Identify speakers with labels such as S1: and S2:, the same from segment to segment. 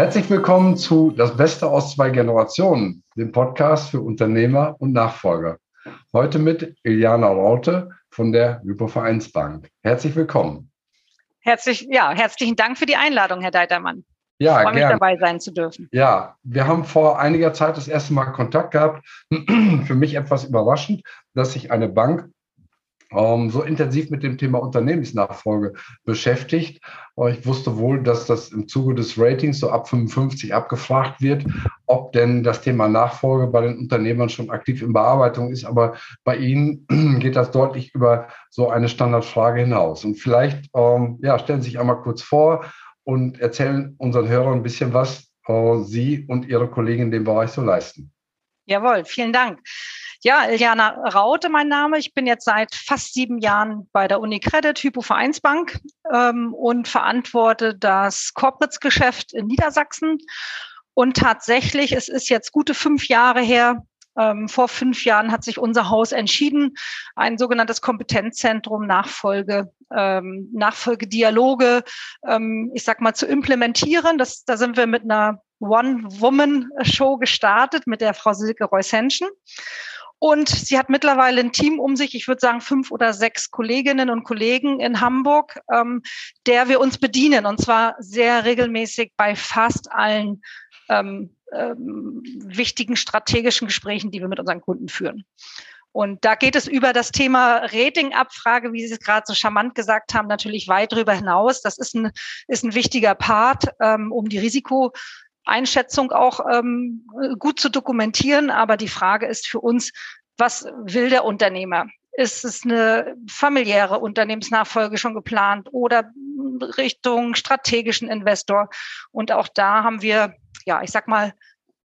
S1: Herzlich willkommen zu Das Beste aus zwei Generationen, dem Podcast für Unternehmer und Nachfolger. Heute mit Iliana Raute von der Hypovereinsbank. Herzlich willkommen.
S2: Herzlich, ja, herzlichen Dank für die Einladung, Herr Deitermann. Ja, ich freue mich dabei sein zu dürfen.
S1: Ja, wir haben vor einiger Zeit das erste Mal Kontakt gehabt. Für mich etwas überraschend, dass sich eine Bank so intensiv mit dem Thema Unternehmensnachfolge beschäftigt. Ich wusste wohl, dass das im Zuge des Ratings so ab 55 abgefragt wird, ob denn das Thema Nachfolge bei den Unternehmern schon aktiv in Bearbeitung ist. Aber bei Ihnen geht das deutlich über so eine Standardfrage hinaus. Und vielleicht ähm, ja, stellen Sie sich einmal kurz vor und erzählen unseren Hörern ein bisschen, was äh, Sie und Ihre Kollegen in dem Bereich so leisten.
S2: Jawohl, vielen Dank. Ja, Iliana Raute, mein Name. Ich bin jetzt seit fast sieben Jahren bei der UniCredit Hypo Vereinsbank ähm, und verantworte das Corporates-Geschäft in Niedersachsen. Und tatsächlich, es ist jetzt gute fünf Jahre her, ähm, vor fünf Jahren hat sich unser Haus entschieden, ein sogenanntes Kompetenzzentrum Nachfolge, ähm, Nachfolgedialoge, ähm, ich sag mal, zu implementieren. Das, da sind wir mit einer One-Woman-Show gestartet mit der Frau Silke Reusenschen. Und sie hat mittlerweile ein Team um sich, ich würde sagen fünf oder sechs Kolleginnen und Kollegen in Hamburg, ähm, der wir uns bedienen. Und zwar sehr regelmäßig bei fast allen ähm, ähm, wichtigen strategischen Gesprächen, die wir mit unseren Kunden führen. Und da geht es über das Thema Ratingabfrage, wie Sie es gerade so charmant gesagt haben, natürlich weit darüber hinaus. Das ist ein, ist ein wichtiger Part, ähm, um die Risikoeinschätzung auch ähm, gut zu dokumentieren. Aber die Frage ist für uns, was will der Unternehmer? Ist es eine familiäre Unternehmensnachfolge schon geplant oder Richtung strategischen Investor? Und auch da haben wir ja, ich sag mal,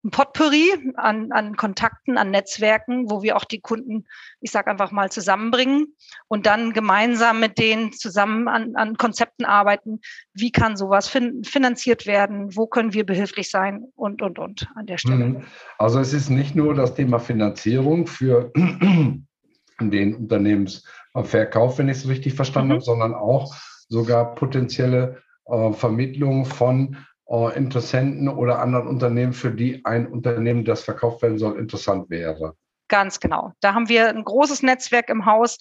S2: ein Potpourri an, an Kontakten, an Netzwerken, wo wir auch die Kunden, ich sage einfach mal, zusammenbringen und dann gemeinsam mit denen zusammen an, an Konzepten arbeiten. Wie kann sowas fin finanziert werden? Wo können wir behilflich sein? Und, und, und an der Stelle. Mhm.
S1: Also es ist nicht nur das Thema Finanzierung für den Unternehmensverkauf, wenn ich es richtig verstanden mhm. habe, sondern auch sogar potenzielle äh, Vermittlung von Interessenten oder anderen Unternehmen, für die ein Unternehmen, das verkauft werden soll, interessant wäre.
S2: Ganz genau. Da haben wir ein großes Netzwerk im Haus,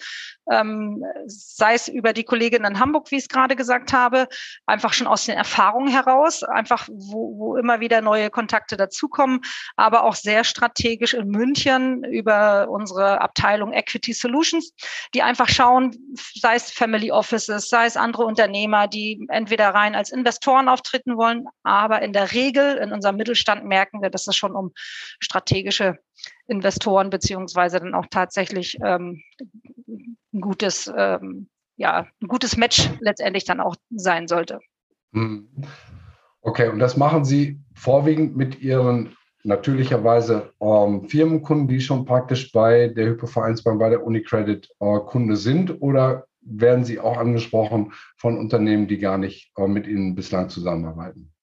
S2: ähm, sei es über die Kollegin in Hamburg, wie ich es gerade gesagt habe, einfach schon aus den Erfahrungen heraus, einfach wo, wo immer wieder neue Kontakte dazukommen, aber auch sehr strategisch in München über unsere Abteilung Equity Solutions, die einfach schauen, sei es Family Offices, sei es andere Unternehmer, die entweder rein als Investoren auftreten wollen, aber in der Regel in unserem Mittelstand merken wir, dass es schon um strategische Investoren beziehungsweise dann auch tatsächlich ähm, ein gutes, ähm, ja, ein gutes Match letztendlich dann auch sein sollte.
S1: Mhm. Okay, und das machen Sie vorwiegend mit Ihren natürlicherweise ähm, Firmenkunden, die schon praktisch bei der Hypovereinsbank, bei der Unicredit äh, Kunde sind, oder werden Sie auch angesprochen von Unternehmen, die gar nicht äh, mit Ihnen bislang zusammenarbeiten?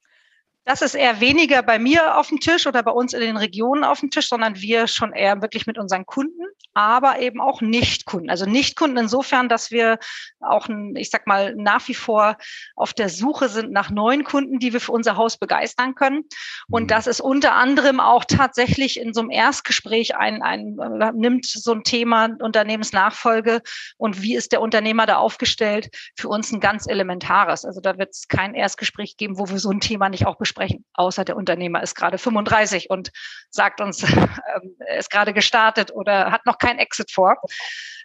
S2: Das ist eher weniger bei mir auf dem Tisch oder bei uns in den Regionen auf dem Tisch, sondern wir schon eher wirklich mit unseren Kunden, aber eben auch Nichtkunden. Also Nichtkunden insofern, dass wir auch, ich sag mal, nach wie vor auf der Suche sind nach neuen Kunden, die wir für unser Haus begeistern können. Und mhm. das ist unter anderem auch tatsächlich in so einem Erstgespräch ein, ein nimmt so ein Thema Unternehmensnachfolge und wie ist der Unternehmer da aufgestellt, für uns ein ganz elementares. Also da wird es kein Erstgespräch geben, wo wir so ein Thema nicht auch besprechen sprechen, außer der Unternehmer ist gerade 35 und sagt uns, ähm, er ist gerade gestartet oder hat noch kein Exit vor.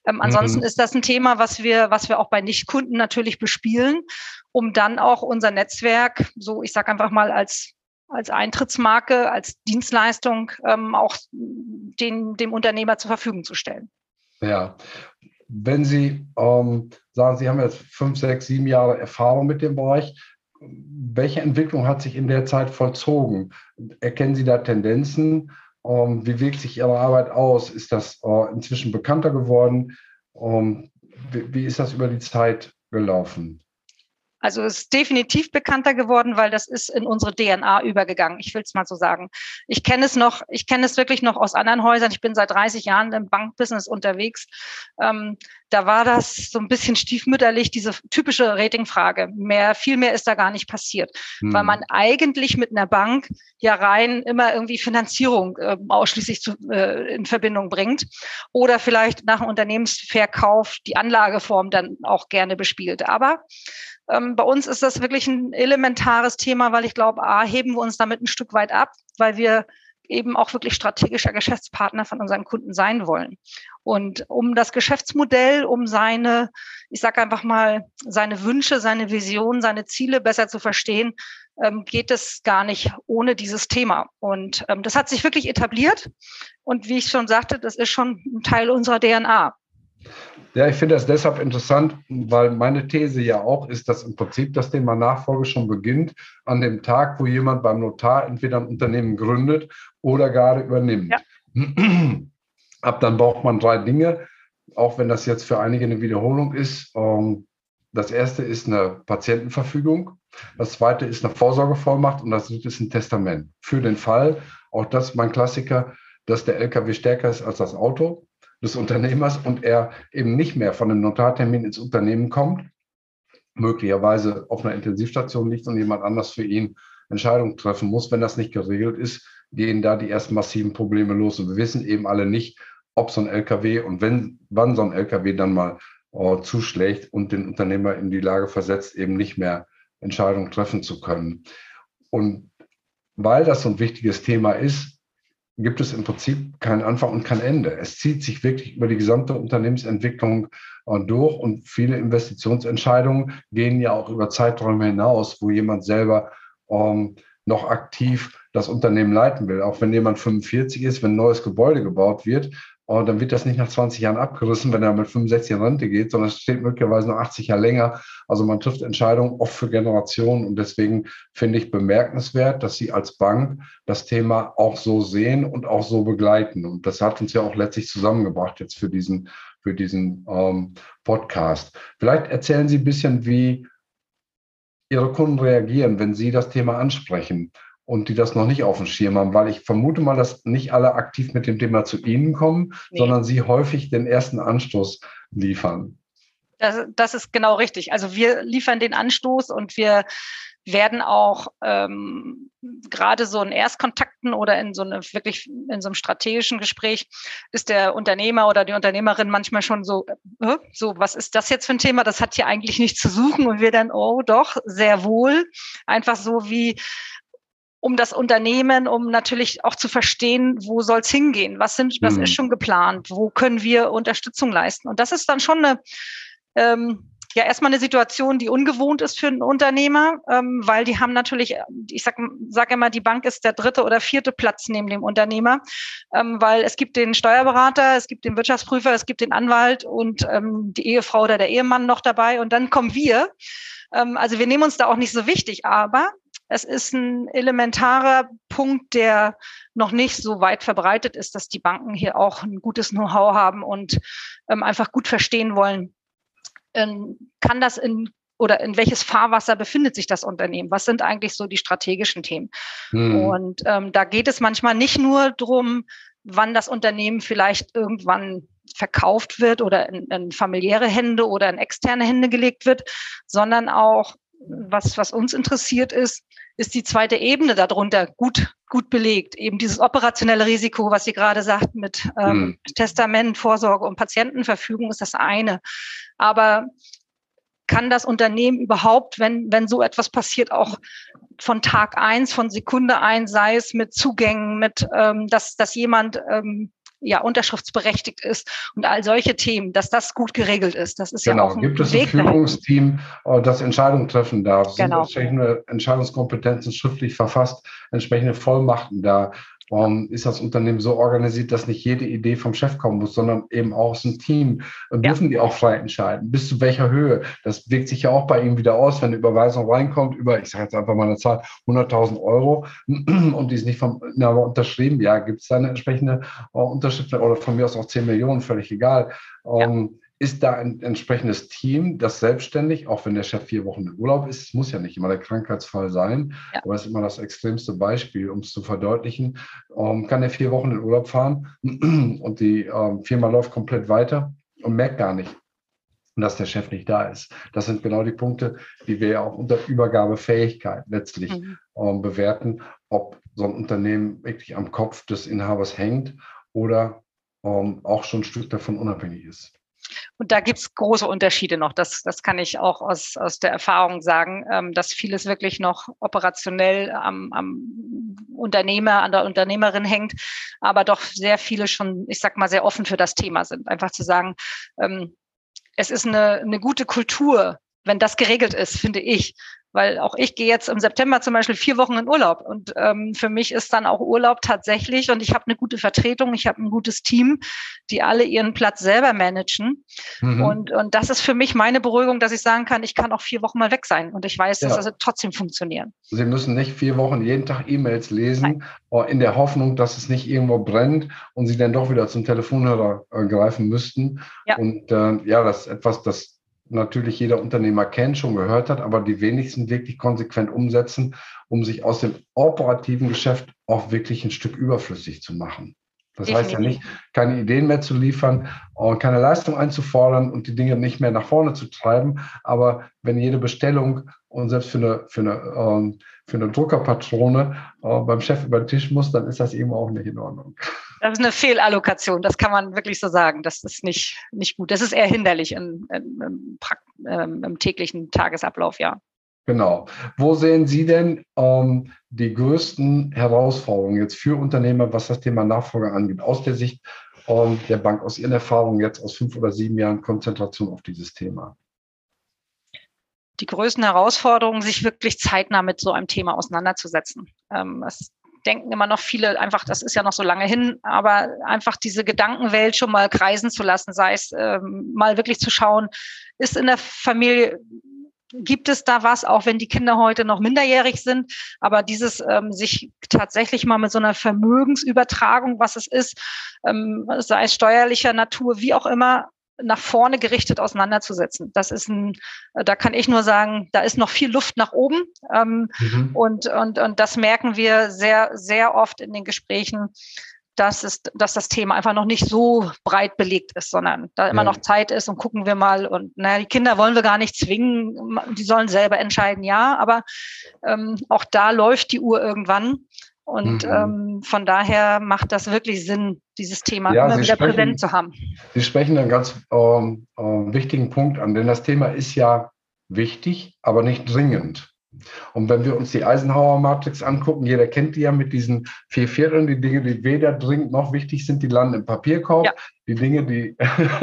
S2: Ähm, ansonsten mhm. ist das ein Thema, was wir, was wir auch bei Nichtkunden natürlich bespielen, um dann auch unser Netzwerk, so ich sage einfach mal als als Eintrittsmarke, als Dienstleistung ähm, auch den, dem Unternehmer zur Verfügung zu stellen.
S1: Ja, wenn Sie ähm, sagen, Sie haben jetzt fünf, sechs, sieben Jahre Erfahrung mit dem Bereich, welche Entwicklung hat sich in der Zeit vollzogen? Erkennen Sie da Tendenzen? Ähm, wie wirkt sich Ihre Arbeit aus? Ist das äh, inzwischen bekannter geworden? Ähm, wie, ist das über die Zeit gelaufen?
S2: Also es ist definitiv bekannter geworden, weil das ist in unsere DNA übergegangen. Ich will es mal so sagen. Ich kenne es noch, ich kenne es wirklich noch aus anderen Häusern. Ich bin seit 30 Jahren im Bankbusiness unterwegs. Ähm, da war das so ein bisschen stiefmütterlich, diese typische Ratingfrage. Mehr, viel mehr ist da gar nicht passiert, hm. weil man eigentlich mit einer Bank ja rein immer irgendwie Finanzierung äh, ausschließlich zu, äh, in Verbindung bringt oder vielleicht nach dem Unternehmensverkauf die Anlageform dann auch gerne bespielt. Aber bei uns ist das wirklich ein elementares Thema, weil ich glaube, A, heben wir uns damit ein Stück weit ab, weil wir eben auch wirklich strategischer Geschäftspartner von unseren Kunden sein wollen. Und um das Geschäftsmodell, um seine, ich sage einfach mal, seine Wünsche, seine Vision, seine Ziele besser zu verstehen, ähm, geht es gar nicht ohne dieses Thema. Und ähm, das hat sich wirklich etabliert. Und wie ich schon sagte, das ist schon ein Teil unserer DNA.
S1: Ja, ich finde das deshalb interessant, weil meine These ja auch ist, dass im Prinzip das Thema Nachfolge schon beginnt an dem Tag, wo jemand beim Notar entweder ein Unternehmen gründet oder gerade übernimmt. Ja. Ab dann braucht man drei Dinge, auch wenn das jetzt für einige eine Wiederholung ist. Ähm, das erste ist eine Patientenverfügung, das zweite ist eine Vorsorgevollmacht und das dritte ist ein Testament. Für den Fall, auch das ist mein Klassiker, dass der LKW stärker ist als das Auto des Unternehmers und er eben nicht mehr von einem Notartermin ins Unternehmen kommt, möglicherweise auf einer Intensivstation liegt und jemand anders für ihn Entscheidungen treffen muss. Wenn das nicht geregelt ist, gehen da die ersten massiven Probleme los. Und wir wissen eben alle nicht, ob so ein LKW und wenn, wann so ein LKW dann mal oh, zuschlägt und den Unternehmer in die Lage versetzt, eben nicht mehr Entscheidungen treffen zu können. Und weil das so ein wichtiges Thema ist, gibt es im Prinzip keinen Anfang und kein Ende. Es zieht sich wirklich über die gesamte Unternehmensentwicklung äh, durch und viele Investitionsentscheidungen gehen ja auch über Zeiträume hinaus, wo jemand selber ähm, noch aktiv das Unternehmen leiten will. Auch wenn jemand 45 ist, wenn ein neues Gebäude gebaut wird, und dann wird das nicht nach 20 Jahren abgerissen, wenn er mit 65 in Rente geht, sondern es steht möglicherweise noch 80 Jahre länger. Also man trifft Entscheidungen oft für Generationen. Und deswegen finde ich bemerkenswert, dass Sie als Bank das Thema auch so sehen und auch so begleiten. Und das hat uns ja auch letztlich zusammengebracht jetzt für diesen, für diesen ähm, Podcast. Vielleicht erzählen Sie ein bisschen, wie Ihre Kunden reagieren, wenn Sie das Thema ansprechen und die das noch nicht auf dem Schirm haben, weil ich vermute mal, dass nicht alle aktiv mit dem Thema zu Ihnen kommen, nee. sondern Sie häufig den ersten Anstoß liefern.
S2: Das, das ist genau richtig. Also wir liefern den Anstoß und wir werden auch ähm, gerade so in Erstkontakten oder in so eine wirklich in so einem strategischen Gespräch ist der Unternehmer oder die Unternehmerin manchmal schon so, äh, so was ist das jetzt für ein Thema? Das hat hier eigentlich nichts zu suchen und wir dann oh doch sehr wohl einfach so wie um das Unternehmen, um natürlich auch zu verstehen, wo soll es hingehen, was sind, was mhm. ist schon geplant, wo können wir Unterstützung leisten. Und das ist dann schon eine ähm, ja erstmal eine Situation, die ungewohnt ist für einen Unternehmer, ähm, weil die haben natürlich, ich sag, sag immer, die Bank ist der dritte oder vierte Platz neben dem Unternehmer, ähm, weil es gibt den Steuerberater, es gibt den Wirtschaftsprüfer, es gibt den Anwalt und ähm, die Ehefrau oder der Ehemann noch dabei und dann kommen wir. Ähm, also wir nehmen uns da auch nicht so wichtig, aber es ist ein elementarer Punkt, der noch nicht so weit verbreitet ist, dass die Banken hier auch ein gutes Know-how haben und ähm, einfach gut verstehen wollen, ähm, kann das in oder in welches Fahrwasser befindet sich das Unternehmen? Was sind eigentlich so die strategischen Themen? Hm. Und ähm, da geht es manchmal nicht nur drum, wann das Unternehmen vielleicht irgendwann verkauft wird oder in, in familiäre Hände oder in externe Hände gelegt wird, sondern auch was, was uns interessiert ist, ist die zweite Ebene darunter gut, gut belegt. Eben dieses operationelle Risiko, was Sie gerade sagten mit ähm, hm. Testament, Vorsorge und Patientenverfügung ist das eine. Aber kann das Unternehmen überhaupt, wenn, wenn so etwas passiert, auch von Tag eins, von Sekunde eins, sei es mit Zugängen, mit, ähm, dass, dass jemand ähm, ja unterschriftsberechtigt ist und all solche Themen, dass das gut geregelt ist. Das ist
S1: genau.
S2: ja auch
S1: ein Gibt es ein Führungsteam, äh, das Entscheidungen treffen darf? Sind genau. entsprechende Entscheidungskompetenzen schriftlich verfasst, entsprechende Vollmachten da? Ähm, ist das Unternehmen so organisiert, dass nicht jede Idee vom Chef kommen muss, sondern eben auch aus dem Team. Äh, dürfen ja. die auch frei entscheiden? Bis zu welcher Höhe? Das wirkt sich ja auch bei ihnen wieder aus, wenn eine Überweisung reinkommt über, ich sage jetzt einfach mal eine Zahl, 100.000 Euro und die ist nicht vom Inhaber unterschrieben. Ja, gibt es da eine entsprechende äh, Unterschrift oder von mir aus auch 10 Millionen, völlig egal. Ähm, ist da ein entsprechendes Team, das selbstständig, auch wenn der Chef vier Wochen im Urlaub ist, es muss ja nicht immer der Krankheitsfall sein, ja. aber es ist immer das extremste Beispiel, um es zu verdeutlichen, ähm, kann er vier Wochen in Urlaub fahren und die ähm, Firma läuft komplett weiter und merkt gar nicht, dass der Chef nicht da ist. Das sind genau die Punkte, die wir ja auch unter Übergabefähigkeit letztlich mhm. ähm, bewerten, ob so ein Unternehmen wirklich am Kopf des Inhabers hängt oder ähm, auch schon ein Stück davon unabhängig ist.
S2: Und da gibt es große Unterschiede noch. Das, das kann ich auch aus, aus der Erfahrung sagen, ähm, dass vieles wirklich noch operationell am, am Unternehmer, an der Unternehmerin hängt, aber doch sehr viele schon, ich sag mal, sehr offen für das Thema sind. Einfach zu sagen, ähm, es ist eine, eine gute Kultur, wenn das geregelt ist, finde ich, weil auch ich gehe jetzt im September zum Beispiel vier Wochen in Urlaub und ähm, für mich ist dann auch Urlaub tatsächlich und ich habe eine gute Vertretung, ich habe ein gutes Team, die alle ihren Platz selber managen mhm. und, und das ist für mich meine Beruhigung, dass ich sagen kann, ich kann auch vier Wochen mal weg sein und ich weiß, ja. dass das trotzdem funktionieren.
S1: Sie müssen nicht vier Wochen jeden Tag E-Mails lesen, Nein. In der Hoffnung, dass es nicht irgendwo brennt und Sie dann doch wieder zum Telefonhörer äh, greifen müssten. Ja. Und äh, ja, das ist etwas, das natürlich jeder Unternehmer kennt, schon gehört hat, aber die wenigsten wirklich konsequent umsetzen, um sich aus dem operativen Geschäft auch wirklich ein Stück überflüssig zu machen. Das Definitiv. heißt ja nicht, keine Ideen mehr zu liefern, und keine Leistung einzufordern und die Dinge nicht mehr nach vorne zu treiben. Aber wenn jede Bestellung und selbst für eine, für eine, ähm, für eine Druckerpatrone äh, beim Chef über den Tisch muss, dann ist das eben auch nicht in Ordnung.
S2: Das ist eine Fehlallokation, das kann man wirklich so sagen. Das ist nicht, nicht gut. Das ist eher hinderlich in, in, im, ähm, im täglichen Tagesablauf, ja.
S1: Genau. Wo sehen Sie denn ähm, die größten Herausforderungen jetzt für Unternehmer, was das Thema Nachfolge angeht, aus der Sicht ähm, der Bank, aus Ihren Erfahrungen jetzt aus fünf oder sieben Jahren Konzentration auf dieses Thema?
S2: Die größten Herausforderungen, sich wirklich zeitnah mit so einem Thema auseinanderzusetzen. Ähm, es denken immer noch viele einfach, das ist ja noch so lange hin, aber einfach diese Gedankenwelt schon mal kreisen zu lassen, sei es ähm, mal wirklich zu schauen, ist in der Familie gibt es da was, auch wenn die Kinder heute noch minderjährig sind. Aber dieses ähm, sich tatsächlich mal mit so einer Vermögensübertragung, was es ist, ähm, sei es steuerlicher Natur, wie auch immer, nach vorne gerichtet auseinanderzusetzen. Das ist ein, da kann ich nur sagen, da ist noch viel Luft nach oben. Ähm, mhm. und, und, und das merken wir sehr, sehr oft in den Gesprächen, dass, es, dass das Thema einfach noch nicht so breit belegt ist, sondern da immer ja. noch Zeit ist und gucken wir mal. Und naja, die Kinder wollen wir gar nicht zwingen, die sollen selber entscheiden, ja, aber ähm, auch da läuft die Uhr irgendwann. Und mhm. ähm, von daher macht das wirklich Sinn, dieses Thema ja, immer Sie wieder sprechen, präsent zu haben.
S1: Sie sprechen einen ganz ähm, äh, wichtigen Punkt an, denn das Thema ist ja wichtig, aber nicht dringend. Und wenn wir uns die Eisenhower-Matrix angucken, jeder kennt die ja mit diesen vier Vierteln, die Dinge, die weder dringend noch wichtig sind, die landen im Papierkorb. Ja. Die Dinge, die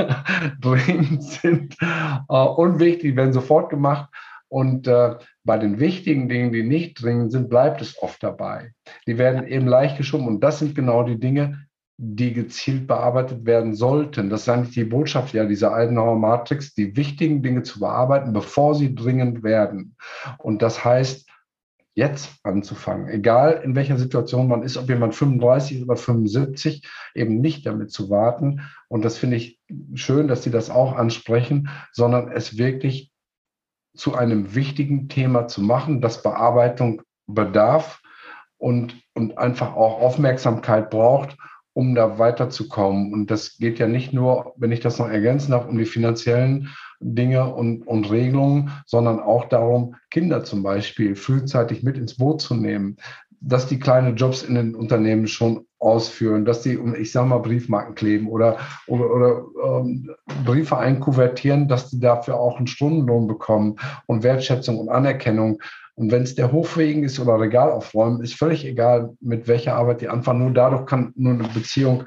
S1: dringend sind, äh, unwichtig, werden sofort gemacht. Und äh, bei den wichtigen Dingen, die nicht dringend sind, bleibt es oft dabei. Die werden eben leicht geschoben. Und das sind genau die Dinge, die gezielt bearbeitet werden sollten. Das ist eigentlich die Botschaft ja dieser Eisenhower Matrix, die wichtigen Dinge zu bearbeiten, bevor sie dringend werden. Und das heißt, jetzt anzufangen, egal in welcher Situation man ist, ob jemand 35 oder 75, eben nicht damit zu warten. Und das finde ich schön, dass Sie das auch ansprechen, sondern es wirklich zu einem wichtigen Thema zu machen, das Bearbeitung bedarf und, und einfach auch Aufmerksamkeit braucht um da weiterzukommen. Und das geht ja nicht nur, wenn ich das noch ergänzen darf, um die finanziellen Dinge und, und Regelungen, sondern auch darum, Kinder zum Beispiel frühzeitig mit ins Boot zu nehmen, dass die kleine Jobs in den Unternehmen schon ausführen, dass die, ich sage mal, Briefmarken kleben oder, oder, oder ähm, Briefe einkuvertieren, dass die dafür auch einen Stundenlohn bekommen und Wertschätzung und Anerkennung. Und wenn es der Hochwegen ist oder Regal aufräumen, ist völlig egal, mit welcher Arbeit die anfangen. Nur dadurch kann nur eine Beziehung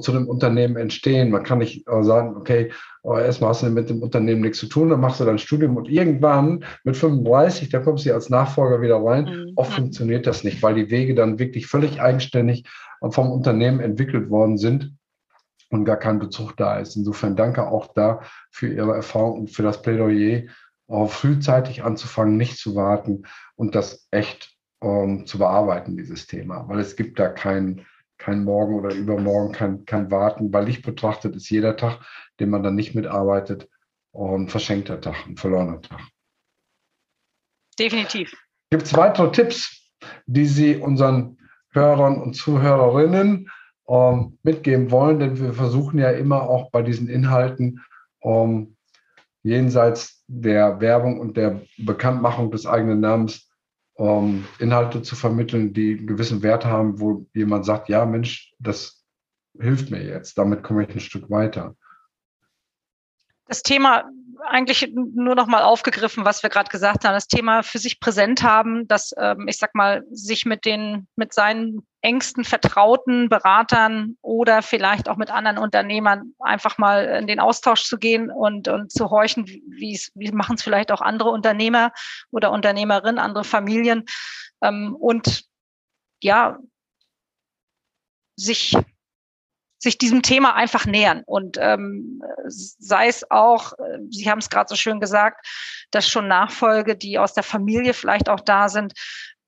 S1: zu dem Unternehmen entstehen. Man kann nicht äh, sagen, okay, äh, erstmal hast du mit dem Unternehmen nichts zu tun, dann machst du dein Studium und irgendwann mit 35, da kommst du als Nachfolger wieder rein. Mhm. Oft funktioniert das nicht, weil die Wege dann wirklich völlig eigenständig vom Unternehmen entwickelt worden sind und gar kein Bezug da ist. Insofern danke auch da für Ihre Erfahrung und für das Plädoyer auch frühzeitig anzufangen, nicht zu warten und das echt ähm, zu bearbeiten, dieses Thema. Weil es gibt da kein, kein Morgen oder Übermorgen, kein, kein Warten. Bei Licht betrachtet ist jeder Tag, den man dann nicht mitarbeitet, ein verschenkter Tag, ein verlorener Tag.
S2: Definitiv.
S1: Gibt es weitere Tipps, die Sie unseren Hörern und Zuhörerinnen ähm, mitgeben wollen? Denn wir versuchen ja immer auch bei diesen Inhalten ähm, jenseits der Werbung und der Bekanntmachung des eigenen Namens ähm, Inhalte zu vermitteln, die einen gewissen Wert haben, wo jemand sagt, ja Mensch, das hilft mir jetzt, damit komme ich ein Stück weiter.
S2: Das Thema eigentlich nur noch mal aufgegriffen, was wir gerade gesagt haben, das Thema für sich präsent haben, dass ähm, ich sag mal sich mit den mit seinen engsten vertrauten Beratern oder vielleicht auch mit anderen Unternehmern einfach mal in den Austausch zu gehen und und zu horchen, wie es wie machen es vielleicht auch andere Unternehmer oder Unternehmerinnen, andere Familien ähm, und ja sich sich diesem Thema einfach nähern. Und ähm, sei es auch, Sie haben es gerade so schön gesagt, dass schon Nachfolge, die aus der Familie vielleicht auch da sind,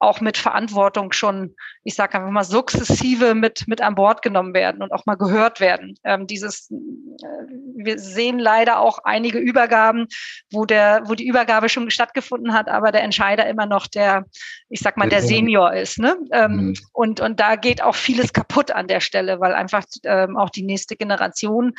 S2: auch mit Verantwortung schon, ich sage einfach mal, sukzessive mit, mit an Bord genommen werden und auch mal gehört werden. Ähm, dieses, äh, wir sehen leider auch einige Übergaben, wo der, wo die Übergabe schon stattgefunden hat, aber der Entscheider immer noch der, ich sag mal, der Senior ist. Ne? Ähm, mhm. und, und da geht auch vieles kaputt an der Stelle, weil einfach ähm, auch die nächste Generation,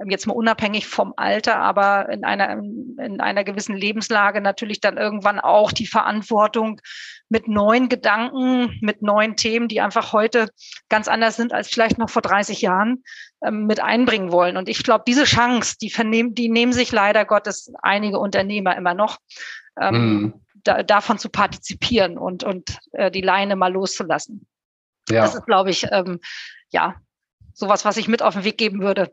S2: ähm, jetzt mal unabhängig vom Alter, aber in einer, in einer gewissen Lebenslage natürlich dann irgendwann auch die Verantwortung mit neuen Gedanken, mit neuen Themen, die einfach heute ganz anders sind als vielleicht noch vor 30 Jahren, ähm, mit einbringen wollen. Und ich glaube, diese Chance, die vernehmen, die nehmen sich leider Gottes einige Unternehmer immer noch. Ähm, mhm. da, davon zu partizipieren und, und äh, die Leine mal loszulassen. Ja. Das ist, glaube ich, ähm, ja, sowas, was ich mit auf den Weg geben würde,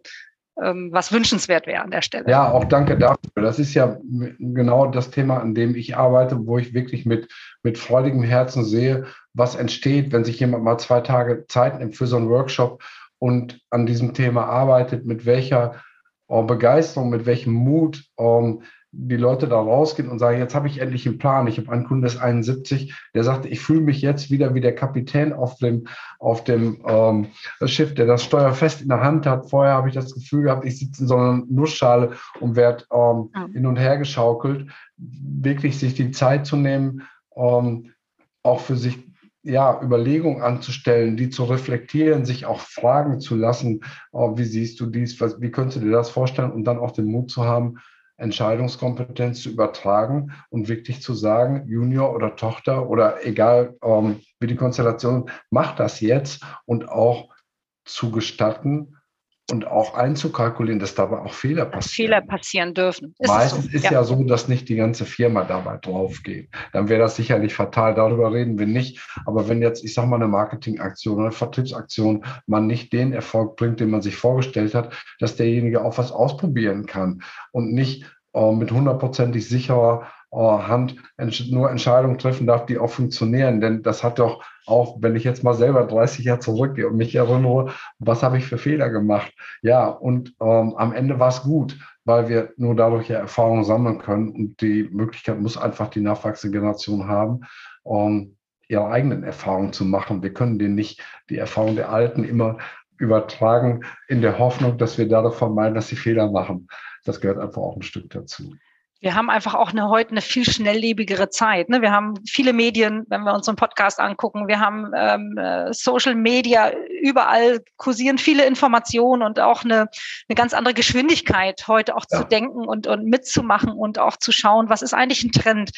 S2: was wünschenswert wäre an der Stelle.
S1: Ja, auch danke dafür. Das ist ja genau das Thema, an dem ich arbeite, wo ich wirklich mit, mit freudigem Herzen sehe, was entsteht, wenn sich jemand mal zwei Tage Zeit nimmt für so einen Workshop und an diesem Thema arbeitet, mit welcher äh, Begeisterung, mit welchem Mut ähm, die Leute da rausgehen und sagen, jetzt habe ich endlich einen Plan. Ich habe einen Kunden, der ist 71, der sagt, ich fühle mich jetzt wieder wie der Kapitän auf dem, auf dem ähm, Schiff, der das Steuer fest in der Hand hat. Vorher habe ich das Gefühl gehabt, ich sitze in so einer Nussschale und werde ähm, mhm. hin und her geschaukelt. Wirklich sich die Zeit zu nehmen, ähm, auch für sich ja, Überlegungen anzustellen, die zu reflektieren, sich auch fragen zu lassen, oh, wie siehst du dies, was, wie könntest du dir das vorstellen und dann auch den Mut zu haben, Entscheidungskompetenz zu übertragen und wirklich zu sagen, Junior oder Tochter oder egal ähm, wie die Konstellation, macht das jetzt und auch zu gestatten und auch einzukalkulieren, dass dabei auch Fehler passieren.
S2: Fehler passieren dürfen.
S1: Ist Meistens so? ist ja. ja. so, dass nicht die ganze Firma dabei drauf geht. Dann wäre das sicherlich fatal. Darüber reden wir nicht. Aber wenn jetzt, ich sage mal, eine Marketingaktion oder eine Vertriebsaktion man nicht den Erfolg bringt, den man sich vorgestellt hat, dass derjenige auch was ausprobieren kann und nicht äh, mit hundertprozentig sicherer Hand nur Entscheidungen treffen darf, die auch funktionieren. Denn das hat doch auch, wenn ich jetzt mal selber 30 Jahre zurückgehe und mich erinnere, was habe ich für Fehler gemacht? Ja, und ähm, am Ende war es gut, weil wir nur dadurch ja Erfahrungen sammeln können. Und die Möglichkeit muss einfach die nachwachsende Generation haben, ähm, ihre eigenen Erfahrungen zu machen. Wir können denen nicht die Erfahrung der Alten immer übertragen in der Hoffnung, dass wir dadurch vermeiden, dass sie Fehler machen. Das gehört einfach auch ein Stück dazu
S2: wir haben einfach auch eine, heute eine viel schnelllebigere Zeit. Ne? Wir haben viele Medien, wenn wir uns einen Podcast angucken. Wir haben ähm, äh, Social Media, überall kursieren viele Informationen und auch eine, eine ganz andere Geschwindigkeit, heute auch ja. zu denken und, und mitzumachen und auch zu schauen, was ist eigentlich ein Trend?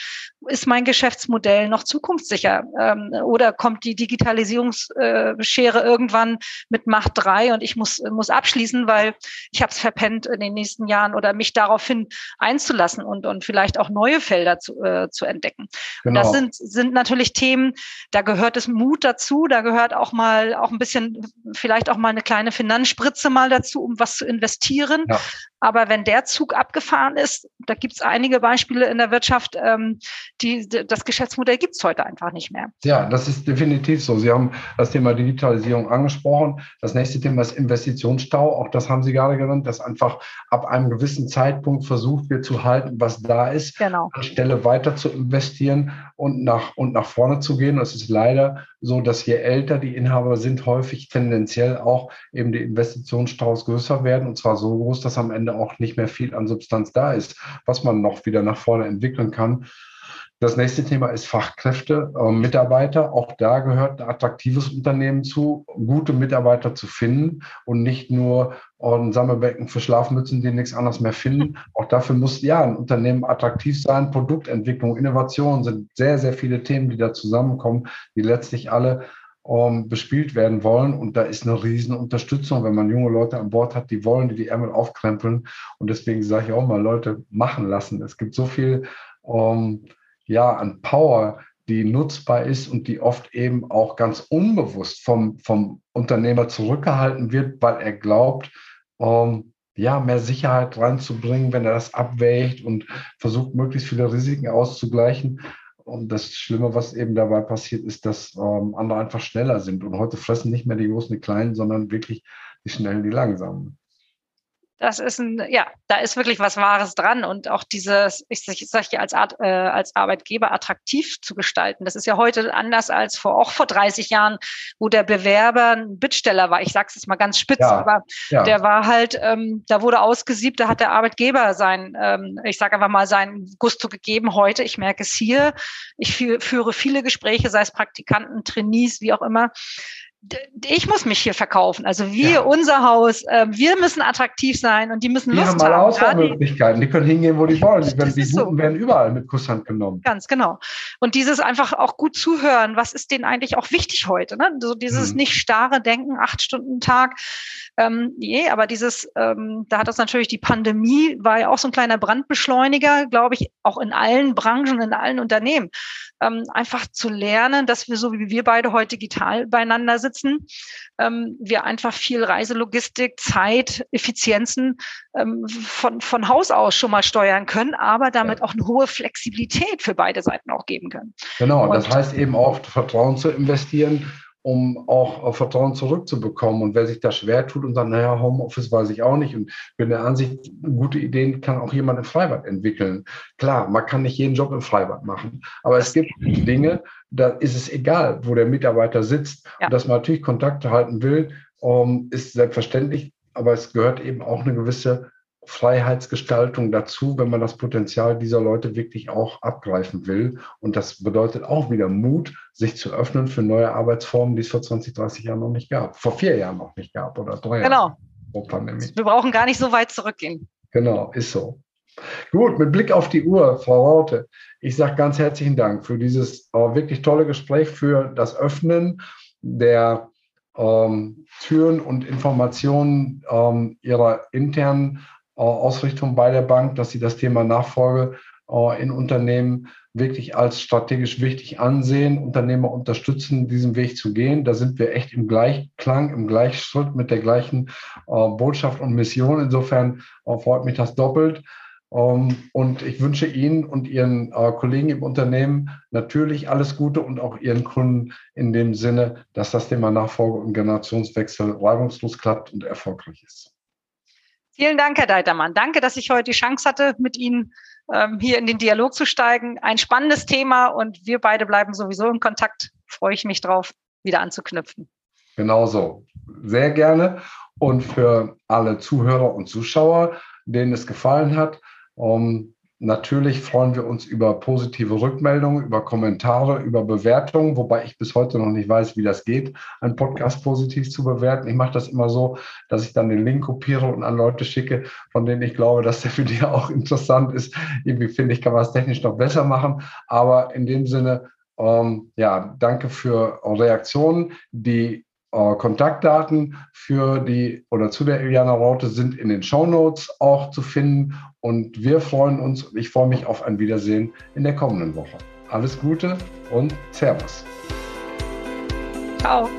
S2: Ist mein Geschäftsmodell noch zukunftssicher? Ähm, oder kommt die Digitalisierungsschere äh, irgendwann mit Macht drei und ich muss, muss abschließen, weil ich habe es verpennt in den nächsten Jahren oder mich daraufhin einzulassen und, und vielleicht auch neue Felder zu, äh, zu entdecken. Genau. das sind, sind natürlich Themen, da gehört es Mut dazu, da gehört auch mal auch ein bisschen, vielleicht auch mal eine kleine Finanzspritze mal dazu, um was zu investieren. Ja. Aber wenn der Zug abgefahren ist, da gibt es einige Beispiele in der Wirtschaft, ähm, die, das Geschäftsmodell gibt es heute einfach nicht mehr.
S1: Ja, das ist definitiv so. Sie haben das Thema Digitalisierung angesprochen. Das nächste Thema ist Investitionsstau. Auch das haben Sie gerade genannt, dass einfach ab einem gewissen Zeitpunkt versucht wird zu halten, was da ist, genau. anstelle weiter zu investieren und nach, und nach vorne zu gehen. Das ist leider so, dass je älter die Inhaber sind, häufig tendenziell auch eben die Investitionsstrauß größer werden und zwar so groß, dass am Ende auch nicht mehr viel an Substanz da ist, was man noch wieder nach vorne entwickeln kann. Das nächste Thema ist Fachkräfte, äh, Mitarbeiter. Auch da gehört ein attraktives Unternehmen zu, gute Mitarbeiter zu finden und nicht nur ein Sammelbecken für Schlafmützen, die nichts anderes mehr finden. Auch dafür muss ja ein Unternehmen attraktiv sein. Produktentwicklung, Innovation sind sehr, sehr viele Themen, die da zusammenkommen, die letztlich alle ähm, bespielt werden wollen. Und da ist eine riesen Unterstützung, wenn man junge Leute an Bord hat, die wollen, die die Ärmel aufkrempeln. Und deswegen sage ich auch mal, Leute, machen lassen. Es gibt so viel ähm, ja, an Power, die nutzbar ist und die oft eben auch ganz unbewusst vom, vom Unternehmer zurückgehalten wird, weil er glaubt, ähm, ja, mehr Sicherheit reinzubringen, wenn er das abwägt und versucht, möglichst viele Risiken auszugleichen. Und das Schlimme, was eben dabei passiert, ist, dass ähm, andere einfach schneller sind. Und heute fressen nicht mehr die Großen die Kleinen, sondern wirklich die Schnellen die Langsamen.
S2: Das ist ein, ja, da ist wirklich was Wahres dran und auch dieses, ich sage ja als, Art, äh, als Arbeitgeber attraktiv zu gestalten. Das ist ja heute anders als vor auch vor 30 Jahren, wo der Bewerber ein Bittsteller war. Ich sage es jetzt mal ganz spitz, ja, aber ja. der war halt, ähm, da wurde ausgesiebt, da hat der Arbeitgeber sein, ähm, ich sage einfach mal sein Gusto gegeben. Heute, ich merke es hier, ich führe viele Gespräche, sei es Praktikanten, Trainees, wie auch immer ich muss mich hier verkaufen. Also wir, ja. unser Haus, äh, wir müssen attraktiv sein und die müssen
S1: die
S2: Lust
S1: haben. alle Auswahlmöglichkeiten. Die können hingehen, wo die wollen. Die, werden, die Guten so. werden überall mit Kusshand genommen.
S2: Ganz genau. Und dieses einfach auch gut zuhören, was ist denen eigentlich auch wichtig heute? Ne? So dieses hm. nicht starre Denken, acht Stunden Tag. Ähm, nee, aber dieses, ähm, da hat das natürlich die Pandemie, war ja auch so ein kleiner Brandbeschleuniger, glaube ich, auch in allen Branchen, in allen Unternehmen. Ähm, einfach zu lernen, dass wir so wie wir beide heute digital beieinander sitzen, ähm, wir einfach viel Reiselogistik, Zeit, Effizienzen ähm, von, von Haus aus schon mal steuern können, aber damit ja. auch eine hohe Flexibilität für beide Seiten auch geben können.
S1: Genau, Und das heißt eben auch Vertrauen zu investieren um auch Vertrauen zurückzubekommen. Und wer sich da schwer tut und sagt, naja, Homeoffice weiß ich auch nicht und bin der Ansicht, gute Ideen kann auch jemand im Freibad entwickeln. Klar, man kann nicht jeden Job im Freibad machen, aber es gibt Dinge, da ist es egal, wo der Mitarbeiter sitzt. Ja. Und dass man natürlich Kontakte halten will, um, ist selbstverständlich, aber es gehört eben auch eine gewisse Freiheitsgestaltung dazu, wenn man das Potenzial dieser Leute wirklich auch abgreifen will. Und das bedeutet auch wieder Mut, sich zu öffnen für neue Arbeitsformen, die es vor 20, 30 Jahren noch nicht gab, vor vier Jahren noch nicht gab oder drei
S2: Jahren. Genau. Wir brauchen gar nicht so weit zurückgehen.
S1: Genau, ist so. Gut, mit Blick auf die Uhr, Frau Raute, ich sage ganz herzlichen Dank für dieses äh, wirklich tolle Gespräch, für das Öffnen der ähm, Türen und Informationen ähm, Ihrer internen Ausrichtung bei der Bank, dass sie das Thema Nachfolge äh, in Unternehmen wirklich als strategisch wichtig ansehen, Unternehmer unterstützen, diesen Weg zu gehen. Da sind wir echt im Gleichklang, im Gleichschritt mit der gleichen äh, Botschaft und Mission. Insofern äh, freut mich das doppelt. Ähm, und ich wünsche Ihnen und Ihren Kollegen im Unternehmen natürlich alles Gute und auch Ihren Kunden in dem Sinne, dass das Thema Nachfolge und Generationswechsel reibungslos klappt und erfolgreich ist.
S2: Vielen Dank, Herr Deitermann. Danke, dass ich heute die Chance hatte, mit Ihnen ähm, hier in den Dialog zu steigen. Ein spannendes Thema und wir beide bleiben sowieso in Kontakt. Freue ich mich drauf, wieder anzuknüpfen.
S1: Genauso. Sehr gerne. Und für alle Zuhörer und Zuschauer, denen es gefallen hat, um, ähm, Natürlich freuen wir uns über positive Rückmeldungen, über Kommentare, über Bewertungen, wobei ich bis heute noch nicht weiß, wie das geht, einen Podcast positiv zu bewerten. Ich mache das immer so, dass ich dann den Link kopiere und an Leute schicke, von denen ich glaube, dass der für die auch interessant ist. Irgendwie finde ich, kann man es technisch noch besser machen. Aber in dem Sinne, ähm, ja, danke für Reaktionen. Die äh, Kontaktdaten für die oder zu der Iliana Raute sind in den Show Notes auch zu finden. Und wir freuen uns ich freue mich auf ein Wiedersehen in der kommenden Woche. Alles Gute und Servus.
S2: Ciao.